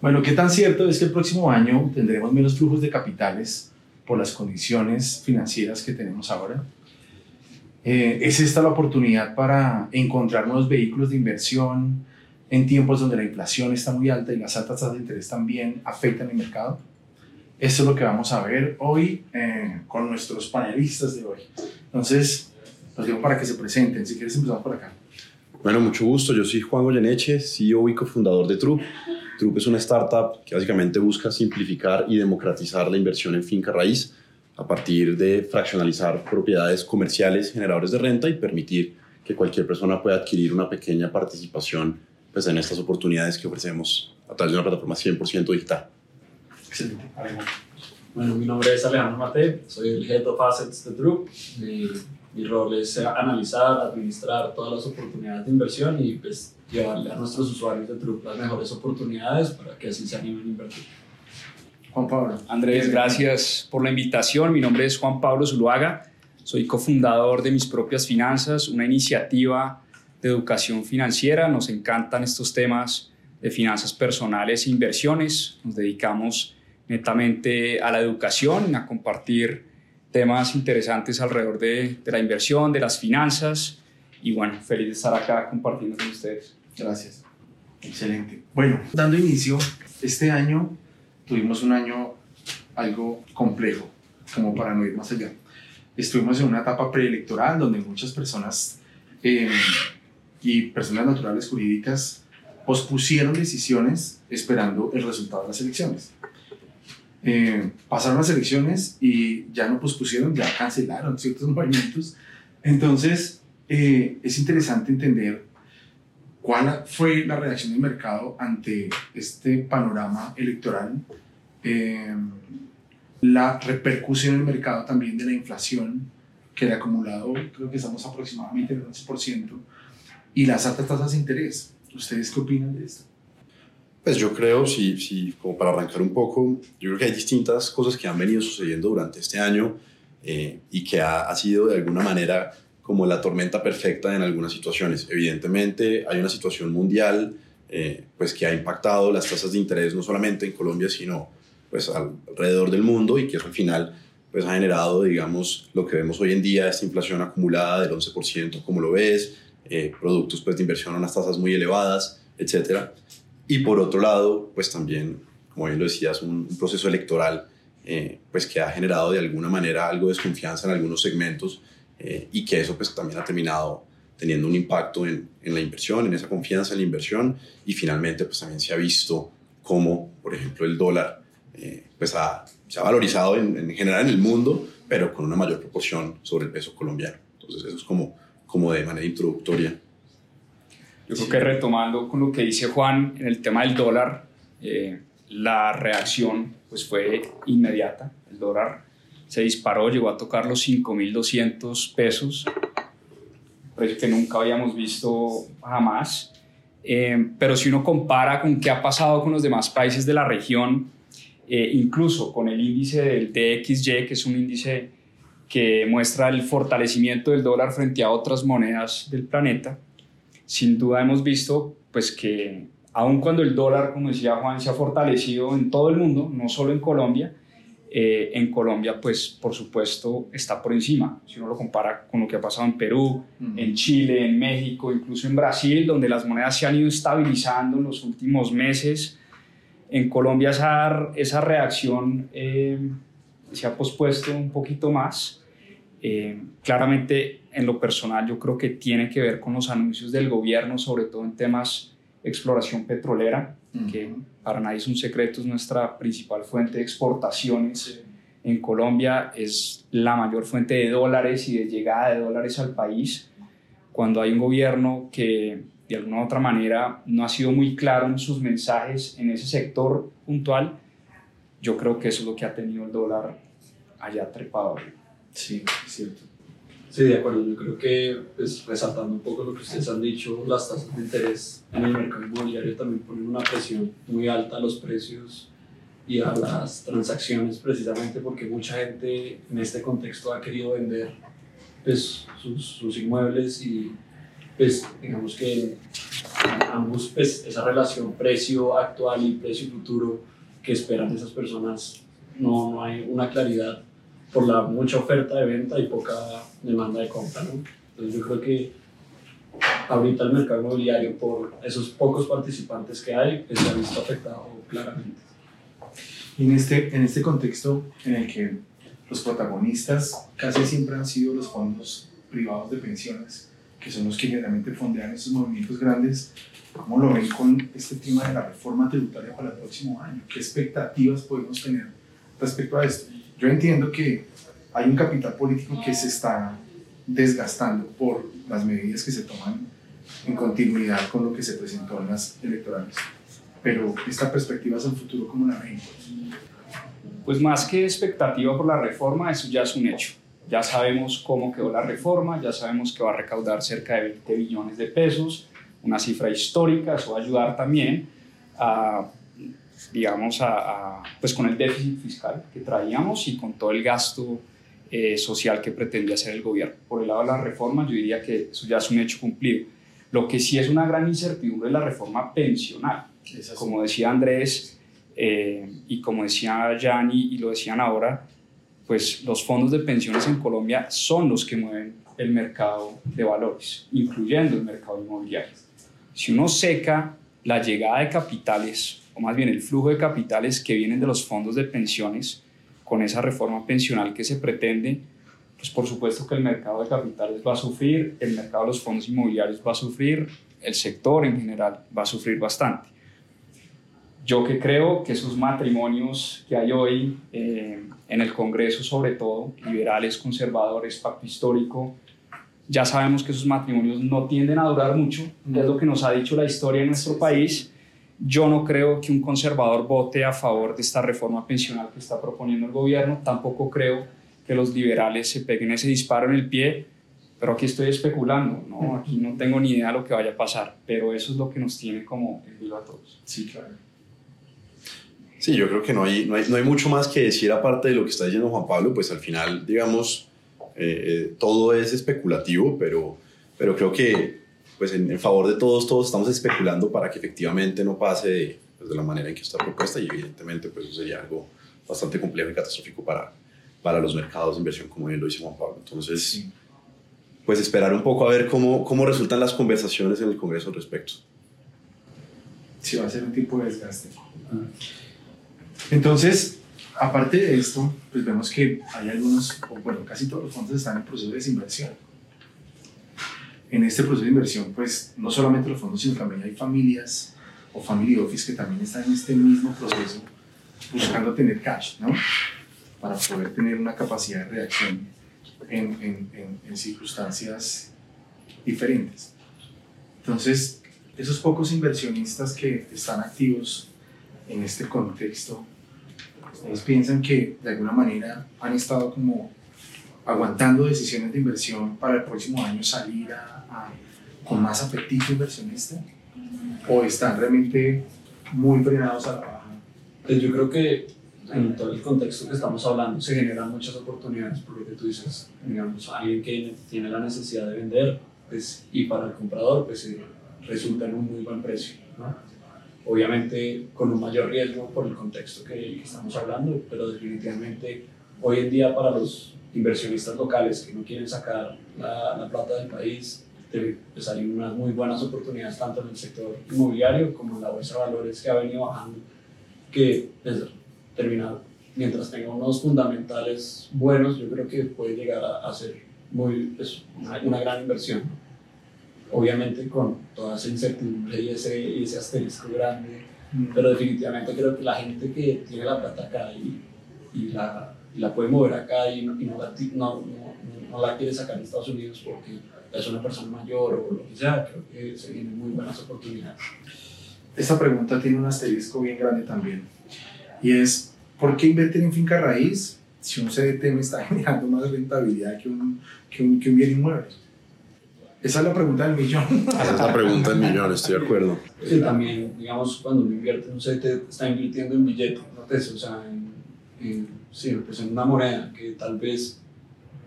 Bueno, ¿qué tan cierto es que el próximo año tendremos menos flujos de capitales por las condiciones financieras que tenemos ahora? Eh, ¿Es esta la oportunidad para encontrar nuevos vehículos de inversión en tiempos donde la inflación está muy alta y las altas tasas de interés también afectan el mercado? Esto es lo que vamos a ver hoy eh, con nuestros panelistas de hoy. Entonces, los digo para que se presenten. Si quieres, empezamos por acá. Bueno, mucho gusto. Yo soy Juan Goyeneche, CEO y cofundador de Troop. Troop es una startup que básicamente busca simplificar y democratizar la inversión en finca raíz a partir de fraccionalizar propiedades comerciales generadores de renta y permitir que cualquier persona pueda adquirir una pequeña participación pues, en estas oportunidades que ofrecemos a través de una plataforma 100% digital. Excelente. Bueno, mi nombre es Alejandro Mate, soy el Head of Assets de Troop. Mi rol es analizar, administrar todas las oportunidades de inversión y pues, llevarle a nuestros usuarios de Troop las mejores oportunidades para que así se animen a invertir. Juan Pablo. Andrés, gracias por la invitación. Mi nombre es Juan Pablo Zuluaga. Soy cofundador de Mis Propias Finanzas, una iniciativa de educación financiera. Nos encantan estos temas de finanzas personales e inversiones. Nos dedicamos netamente a la educación, a compartir temas interesantes alrededor de, de, la inversión, de las finanzas. Y bueno, feliz de estar acá compartiendo con ustedes. Gracias. Excelente. Bueno, dando inicio, este año tuvimos un año algo complejo, como para no ir más allá. Estuvimos en una etapa preelectoral donde muchas personas eh, y personas naturales jurídicas pospusieron decisiones esperando el resultado de las elecciones. Eh, pasaron las elecciones y ya no pospusieron, ya cancelaron ciertos movimientos. Entonces, eh, es interesante entender cuál fue la reacción del mercado ante este panorama electoral, eh, la repercusión en el mercado también de la inflación, que el acumulado creo que estamos aproximadamente en el 11%, y las altas tasas de interés. ¿Ustedes qué opinan de esto? Pues yo creo, sí, sí, como para arrancar un poco, yo creo que hay distintas cosas que han venido sucediendo durante este año eh, y que ha, ha, sido de alguna manera como la tormenta perfecta en algunas situaciones. Evidentemente hay una situación mundial eh, pues que ha impactado las tasas de interés no solamente en Colombia, sino pues alrededor del mundo y que eso al final pues ha generado, digamos, lo que vemos hoy en día, esta inflación acumulada del 11%, como lo ves, eh, productos pues, de inversión a unas tasas muy elevadas, etcétera. Y por otro lado, pues también, como bien lo decías, un, un proceso electoral eh, pues que ha generado de alguna manera algo de desconfianza en algunos segmentos eh, y que eso pues también ha terminado teniendo un impacto en, en, la inversión, en esa confianza en la inversión y finalmente pues también se ha visto cómo, por ejemplo, el dólar eh, pues ha, se ha valorizado en, en, general en el mundo, pero con una mayor proporción sobre el peso colombiano. Entonces eso es como, como de manera introductoria. Yo creo que retomando con lo que dice Juan en el tema del dólar, eh, la reacción pues fue inmediata. El dólar se disparó, llegó a tocar los 5.200 pesos, precio que nunca habíamos visto jamás. Eh, pero si uno compara con qué ha pasado con los demás países de la región, eh, incluso con el índice del DXY, que es un índice que muestra el fortalecimiento del dólar frente a otras monedas del planeta, sin duda hemos visto pues que aun cuando el dólar, como decía Juan, se ha fortalecido en todo el mundo, no solo en Colombia, eh, en Colombia pues por supuesto está por encima, si uno lo compara con lo que ha pasado en Perú, uh -huh. en Chile, en México, incluso en Brasil, donde las monedas se han ido estabilizando en los últimos meses. En Colombia esa, esa reacción eh, se ha pospuesto un poquito más. Eh, claramente, en lo personal, yo creo que tiene que ver con los anuncios del gobierno, sobre todo en temas de exploración petrolera, uh -huh. que para nadie es un secreto, es nuestra principal fuente de exportaciones sí. en Colombia, es la mayor fuente de dólares y de llegada de dólares al país. Cuando hay un gobierno que de alguna u otra manera no ha sido muy claro en sus mensajes en ese sector puntual, yo creo que eso es lo que ha tenido el dólar allá trepado. Sí, es cierto. Sí, de acuerdo. Yo creo que, pues, resaltando un poco lo que ustedes han dicho, las tasas de interés en el mercado inmobiliario también ponen una presión muy alta a los precios y a las transacciones, precisamente porque mucha gente en este contexto ha querido vender pues, sus, sus inmuebles y, pues, digamos que ambos, pues, esa relación precio actual y precio futuro que esperan esas personas, no, no hay una claridad por la mucha oferta de venta y poca demanda de compra. ¿no? Entonces yo creo que ahorita el mercado inmobiliario, por esos pocos participantes que hay, pues, se ha visto afectado claramente. Y en este, en este contexto en el que los protagonistas casi siempre han sido los fondos privados de pensiones, que son los que generalmente fondean estos movimientos grandes, ¿cómo lo ven con este tema de la reforma tributaria para el próximo año? ¿Qué expectativas podemos tener respecto a esto? Yo entiendo que hay un capital político que se está desgastando por las medidas que se toman en continuidad con lo que se presentó en las electorales. Pero esta perspectiva hacia el futuro, ¿cómo la ven? Pues más que expectativa por la reforma, eso ya es un hecho. Ya sabemos cómo quedó la reforma, ya sabemos que va a recaudar cerca de 20 billones de pesos, una cifra histórica, eso va a ayudar también a, digamos, a, pues con el déficit fiscal que traíamos y con todo el gasto eh, social que pretendía hacer el gobierno. Por el lado de la reforma, yo diría que eso ya es un hecho cumplido. Lo que sí es una gran incertidumbre es la reforma pensional. Como decía Andrés eh, y como decía Yanni y lo decían ahora, pues los fondos de pensiones en Colombia son los que mueven el mercado de valores, incluyendo el mercado inmobiliario. Si uno seca la llegada de capitales, o más bien el flujo de capitales que vienen de los fondos de pensiones con esa reforma pensional que se pretende, pues por supuesto que el mercado de capitales va a sufrir, el mercado de los fondos inmobiliarios va a sufrir, el sector en general va a sufrir bastante. Yo que creo que esos matrimonios que hay hoy eh, en el Congreso, sobre todo, liberales, conservadores, pacto histórico, ya sabemos que esos matrimonios no tienden a durar mucho, es lo que nos ha dicho la historia en nuestro país. Yo no creo que un conservador vote a favor de esta reforma pensional que está proponiendo el gobierno, tampoco creo que los liberales se peguen ese disparo en el pie, pero aquí estoy especulando, ¿no? Aquí no tengo ni idea de lo que vaya a pasar, pero eso es lo que nos tiene como en vilo a todos. Sí, claro. Sí, yo creo que no hay, no hay, no hay mucho más que decir aparte de lo que está diciendo Juan Pablo, pues al final, digamos, eh, eh, todo es especulativo, pero, pero creo que pues en, en, favor de todos, todos estamos especulando para que efectivamente no pase de, pues, de la manera en que está propuesta y evidentemente pues eso sería algo bastante complejo y catastrófico para, para los mercados de inversión, como bien lo dice Juan Pablo. Entonces, pues esperar un poco a ver cómo, cómo resultan las conversaciones en el Congreso al respecto. Sí, va a ser un tipo de desgaste. Entonces, aparte de esto, pues vemos que hay algunos, o bueno, casi todos los fondos están en proceso de desinversión. En este proceso de inversión, pues no solamente los fondos, sino también hay familias o family office que también están en este mismo proceso buscando tener cash, ¿no? Para poder tener una capacidad de reacción en, en, en, en circunstancias diferentes. Entonces, esos pocos inversionistas que están activos en este contexto, ustedes piensan que de alguna manera han estado como aguantando decisiones de inversión para el próximo año salir a, a, con más apetito inversionista o están realmente muy frenados a la baja? Pues yo creo que en todo el contexto que estamos hablando se generan muchas oportunidades por lo que tú dices, digamos, alguien que tiene la necesidad de vender pues, y para el comprador pues eh, resulta en un muy buen precio. ¿no? obviamente con un mayor riesgo por el contexto que estamos hablando, pero definitivamente hoy en día para los inversionistas locales que no quieren sacar la, la plata del país, pues hay unas muy buenas oportunidades tanto en el sector inmobiliario como en la bolsa de valores que ha venido bajando, que pues, terminar, mientras tenga unos fundamentales buenos, yo creo que puede llegar a, a ser muy, pues, una, una gran inversión obviamente con toda esa incertidumbre y ese, y ese asterisco grande, mm. pero definitivamente creo que la gente que tiene la plata acá y, y, la, y la, puede mover acá y, no, y no, la, no, no, la quiere sacar en Estados Unidos porque es una persona mayor o lo que sea, creo que se vienen muy buenas oportunidades. Esta pregunta tiene un asterisco bien grande también y es, ¿por qué invertir en finca raíz si un CDT me está generando más rentabilidad que un, que un, que un bien inmueble? Esa es la pregunta del millón. Esa es la pregunta del millón, estoy de acuerdo. Sí, también, digamos, cuando uno invierte en un CDT, está invirtiendo en billete, ¿no? o sea, en, en, sí, en una moneda que tal vez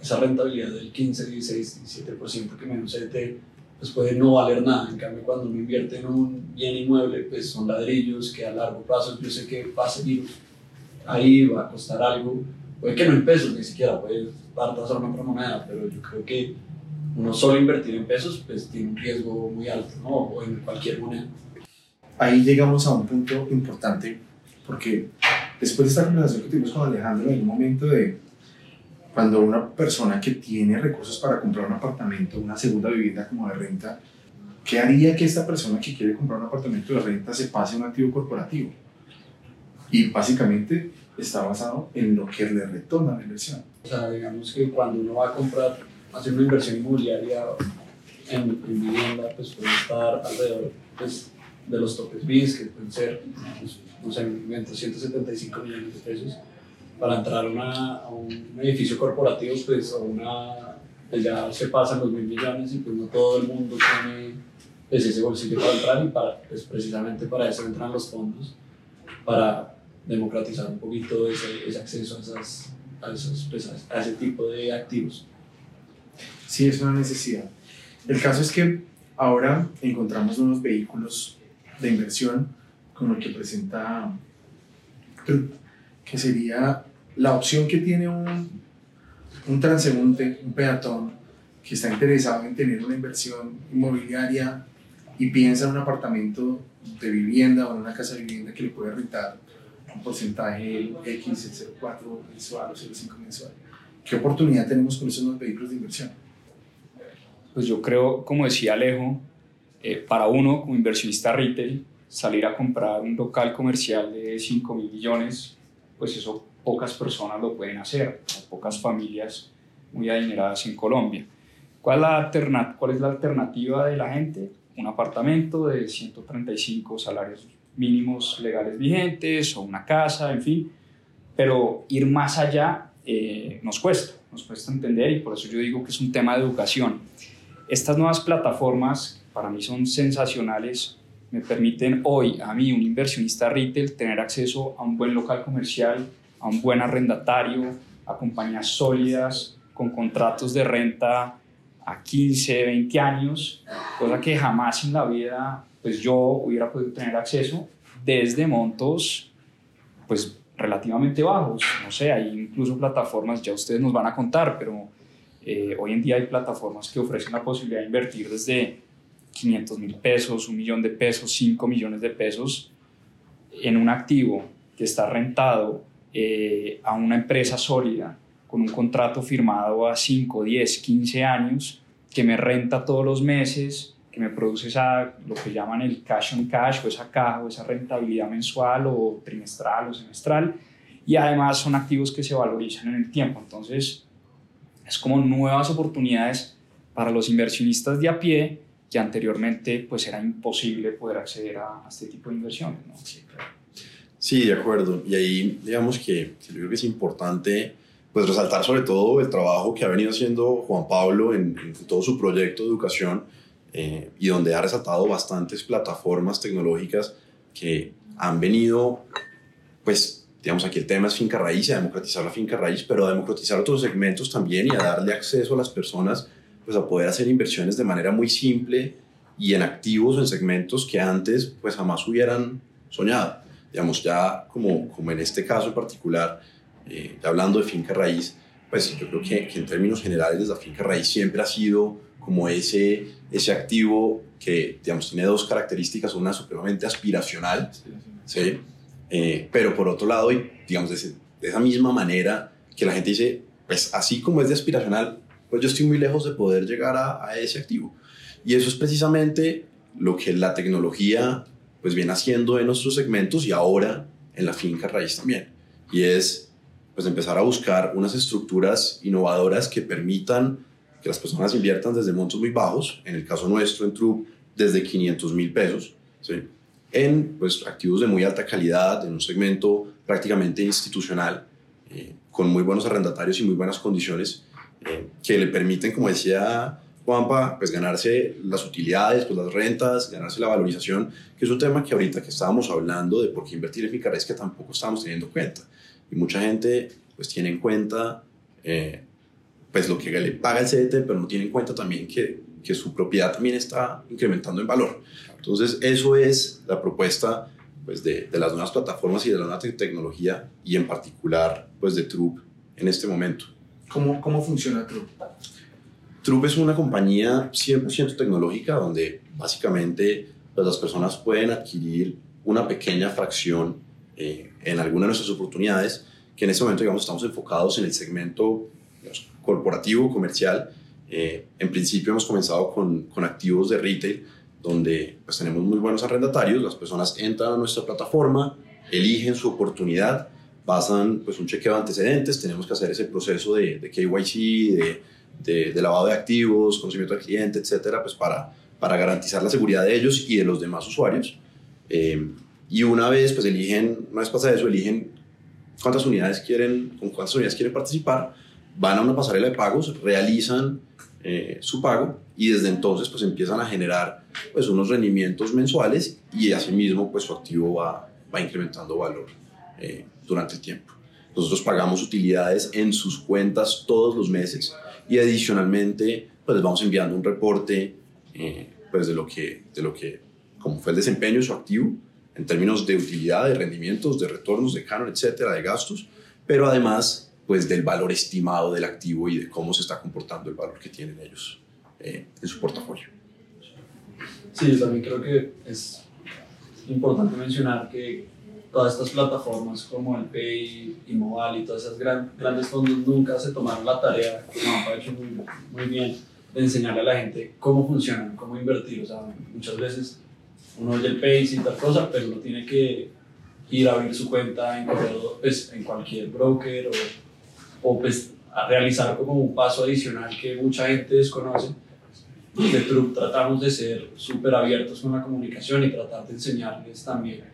esa rentabilidad del 15, 16, 17% que me CDT pues puede no valer nada. En cambio, cuando uno invierte en un bien inmueble, pues son ladrillos que a largo plazo yo sé que va a seguir ahí, va a costar algo, puede que no en pesos ni siquiera, puede dar tasar una otra moneda, pero yo creo que uno solo invertir en pesos, pues tiene un riesgo muy alto, ¿no? O en cualquier moneda. Ahí llegamos a un punto importante, porque después de esta conversación que tuvimos con Alejandro, en un momento de cuando una persona que tiene recursos para comprar un apartamento, una segunda vivienda como de renta, ¿qué haría que esta persona que quiere comprar un apartamento de renta se pase a un activo corporativo? Y básicamente está basado en lo que le retorna la inversión. O sea, digamos que cuando uno va a comprar, hacer una inversión inmobiliaria en, en vivienda, pues puede estar alrededor pues, de los topes BIS, que pueden ser, no sé, 175 millones de pesos para entrar una, a un edificio corporativo, pues, o una, pues ya se pasan los mil millones y pues no todo el mundo tiene pues, ese bolsillo para entrar y para, pues, precisamente para eso entran los fondos, para democratizar un poquito ese, ese acceso a, esas, a, esos, pues, a ese tipo de activos. Sí, es una necesidad. El caso es que ahora encontramos unos vehículos de inversión como el que presenta que sería la opción que tiene un, un transeúnte, un peatón, que está interesado en tener una inversión inmobiliaria y piensa en un apartamento de vivienda o en una casa de vivienda que le puede rentar un porcentaje X, el 0,4 mensual o 0,5 mensual. ¿Qué oportunidad tenemos con esos nuevos vehículos de inversión? Pues yo creo, como decía Alejo, eh, para uno como inversionista retail, salir a comprar un local comercial de 5 mil millones pues eso pocas personas lo pueden hacer, pocas familias muy adineradas en Colombia. ¿Cuál la ¿Cuál es la alternativa de la gente? Un apartamento de 135 salarios mínimos legales vigentes o una casa, en fin. Pero ir más allá eh, nos cuesta, nos cuesta entender y por eso yo digo que es un tema de educación. Estas nuevas plataformas para mí son sensacionales me permiten hoy a mí, un inversionista retail, tener acceso a un buen local comercial, a un buen arrendatario, a compañías sólidas, con contratos de renta a 15, 20 años, cosa que jamás en la vida pues yo hubiera podido tener acceso desde montos pues relativamente bajos. No sé, hay incluso plataformas, ya ustedes nos van a contar, pero eh, hoy en día hay plataformas que ofrecen la posibilidad de invertir desde 500 mil pesos, un millón de pesos, 5 millones de pesos en un activo que está rentado eh, a una empresa sólida con un contrato firmado a 5, 10, 15 años que me renta todos los meses, que me produce esa, lo que llaman el cash on cash o esa caja o esa rentabilidad mensual o trimestral o semestral y además son activos que se valorizan en el tiempo. Entonces es como nuevas oportunidades para los inversionistas de a pie que anteriormente pues era imposible poder acceder a, este tipo de inversiones. ¿no? Sí, de acuerdo. Y ahí digamos que yo creo que es importante pues resaltar sobre todo el trabajo que ha venido haciendo Juan Pablo en, todo su proyecto de educación eh, y donde ha resaltado bastantes plataformas tecnológicas que han venido, pues, digamos, aquí el tema es finca raíz, a democratizar la finca raíz, pero a democratizar otros segmentos también y a darle acceso a las personas pues a poder hacer inversiones de manera muy simple y en activos o en segmentos que antes pues jamás hubieran soñado. Digamos, ya como, como en este caso en particular, eh, hablando de finca raíz, pues yo creo que, que, en términos generales la finca raíz siempre ha sido como ese, ese activo que, digamos, tiene dos características, una supremamente aspiracional, ¿sí? Eh, pero por otro lado, digamos, de, de esa misma manera que la gente dice, pues así como es de aspiracional, pues yo estoy muy lejos de poder llegar a, ese activo. Y eso es precisamente lo que la tecnología pues viene haciendo en nuestros segmentos y ahora en la finca raíz también. Y es pues empezar a buscar unas estructuras innovadoras que permitan que las personas inviertan desde montos muy bajos, en el caso nuestro en True desde 500 mil pesos, en pues, activos de muy alta calidad, en un segmento prácticamente institucional, eh, con muy buenos arrendatarios y muy buenas condiciones que le permiten, como decía Juanpa, pues ganarse las utilidades, pues las rentas, ganarse la valorización, que es un tema que ahorita que estábamos hablando de por qué invertir en finca es que tampoco estábamos teniendo cuenta. Y mucha gente pues tiene en cuenta eh, pues lo que le paga el CDT, pero no tiene en cuenta también que que su propiedad también está incrementando en valor. Entonces, eso es la propuesta pues, de, de las nuevas plataformas y de la nueva tecnología y en particular pues, de Troop en este momento. ¿Cómo, cómo funciona Troop? Troop es una compañía 100% tecnológica donde básicamente pues, las personas pueden adquirir una pequeña fracción eh, en alguna de nuestras oportunidades, que en este momento digamos, estamos enfocados en el segmento corporativo, comercial. Eh, en principio hemos comenzado con, con activos de retail, donde pues, tenemos muy buenos arrendatarios, las personas entran a nuestra plataforma, eligen su oportunidad, pasan pues, un chequeo de antecedentes, tenemos que hacer ese proceso de, de KYC, de, de, lavado de activos, conocimiento del cliente, etcétera, pues para, para garantizar la seguridad de ellos y de los demás usuarios. Eh, y una vez pues eligen, una vez pasa eso, eligen cuántas unidades quieren, con cuántas unidades quieren participar, van a una pasarela de pagos, realizan eh, su pago y desde entonces pues empiezan a generar pues unos rendimientos mensuales y asimismo pues su activo va, va incrementando valor eh, durante el tiempo. Nosotros pagamos utilidades en sus cuentas todos los meses y adicionalmente pues les vamos enviando un reporte eh, pues de lo que, de lo que, como fue el desempeño de su activo en términos de utilidad, de rendimientos, de retornos, de canon, etcétera, de gastos, pero además pues del valor estimado del activo y de cómo se está comportando el valor que tienen ellos eh, en su portafolio. Sí, también creo que es importante mencionar que todas estas plataformas como el Pay y Mobile y todas esas gran, grandes fondos nunca se tomaron la tarea, que ha hecho muy, muy bien, de enseñarle a la gente cómo funcionan, cómo invertir. O sea, muchas veces uno oye el Pay y tal cosa, pero uno tiene que ir a abrir su cuenta en, pues, en cualquier broker o o pues a realizar como un paso adicional que mucha gente desconoce. De tratamos de ser súper abiertos con la comunicación y tratar de enseñarles también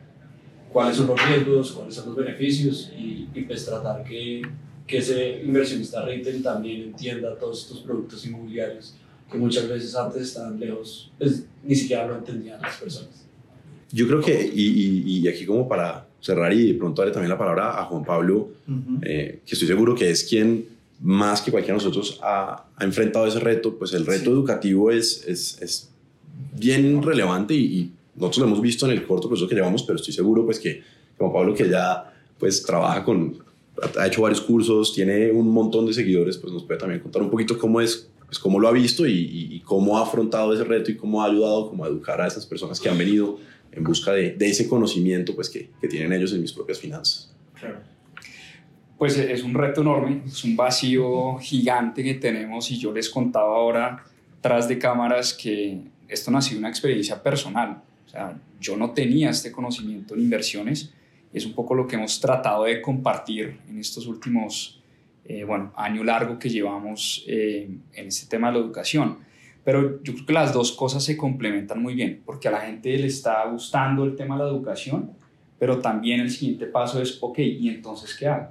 cuáles son los riesgos, cuáles son los beneficios y, y pues tratar que, que ese inversionista retail también entienda todos estos productos inmobiliarios que muchas veces antes estaban lejos, pues ni siquiera lo entendían las personas. Yo creo que, y, y, y aquí como para cerrar y de pronto darle también la palabra a Juan Pablo, eh, que estoy seguro que es quien más que cualquiera de nosotros ha, ha enfrentado ese reto, pues el reto educativo es, es, es, bien relevante y, nosotros lo hemos visto en el corto proceso que llevamos, pero estoy seguro pues que Juan Pablo que ya pues trabaja con, ha hecho varios cursos, tiene un montón de seguidores, pues nos puede también contar un poquito cómo es, pues cómo lo ha visto y, y cómo ha afrontado ese reto y cómo ha ayudado como a educar a esas personas que han venido en busca de, de ese conocimiento pues, que, que, tienen ellos en mis propias finanzas. Claro. Pues es un reto enorme, es un vacío gigante que tenemos y yo les contaba ahora tras de cámaras que esto sido una experiencia personal. O sea, yo no tenía este conocimiento en inversiones. Es un poco lo que hemos tratado de compartir en estos últimos, eh, bueno, año largo que llevamos eh, en este tema de la educación pero yo creo que las dos cosas se complementan muy bien, porque a la gente le está gustando el tema de la educación, pero también el siguiente paso es, ok, ¿y entonces qué hago?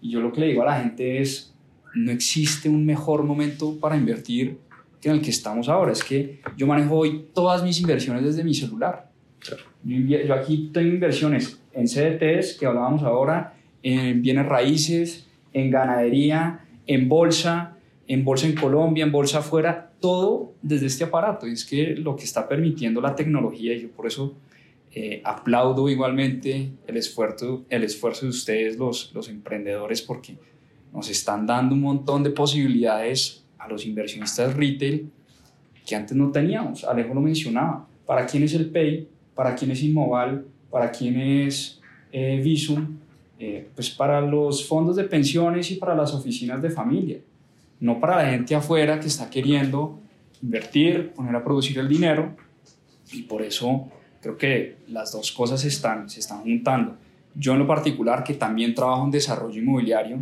Y yo lo que le digo a la gente es, no existe un mejor momento para invertir en el que estamos ahora. Es que yo manejo hoy todas mis inversiones desde mi celular. Yo, yo aquí tengo inversiones en CDTs, que hablábamos ahora, en bienes raíces, en ganadería, en bolsa, en bolsa en Colombia, en bolsa afuera, todo desde este aparato. Y es que lo que está permitiendo la tecnología, y yo por eso eh, aplaudo igualmente el esfuerzo, el esfuerzo de ustedes, los, los emprendedores, porque nos están dando un montón de posibilidades a los inversionistas retail que antes no teníamos. Alejo lo mencionaba. ¿Para quién es el Pay? ¿Para quién es Inmoval? ¿Para quién es eh, Visum? Eh, pues para los fondos de pensiones y para las oficinas de familia no para la gente afuera que está queriendo invertir, poner a producir el dinero y por eso creo que las dos cosas están, se están juntando. Yo en lo particular, que también trabajo en desarrollo inmobiliario,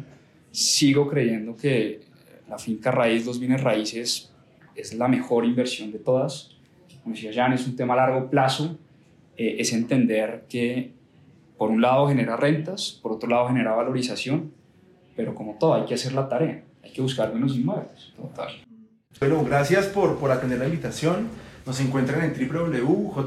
sigo creyendo que la finca raíz, los bienes raíces, es la mejor inversión de todas. Como decía Jan, es un tema a largo plazo, eh, es entender que por un lado genera rentas, por otro lado genera valorización, pero como todo hay que hacer la tarea hay que buscar menos inmuebles. Total. Bueno, gracias por, por atender la invitación. Nos encuentran en www.jll.com.co.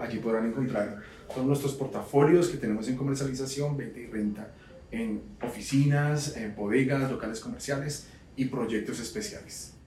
Allí podrán encontrar todos nuestros portafolios que tenemos en comercialización, venta y renta en oficinas, en bodegas, locales comerciales y proyectos especiales.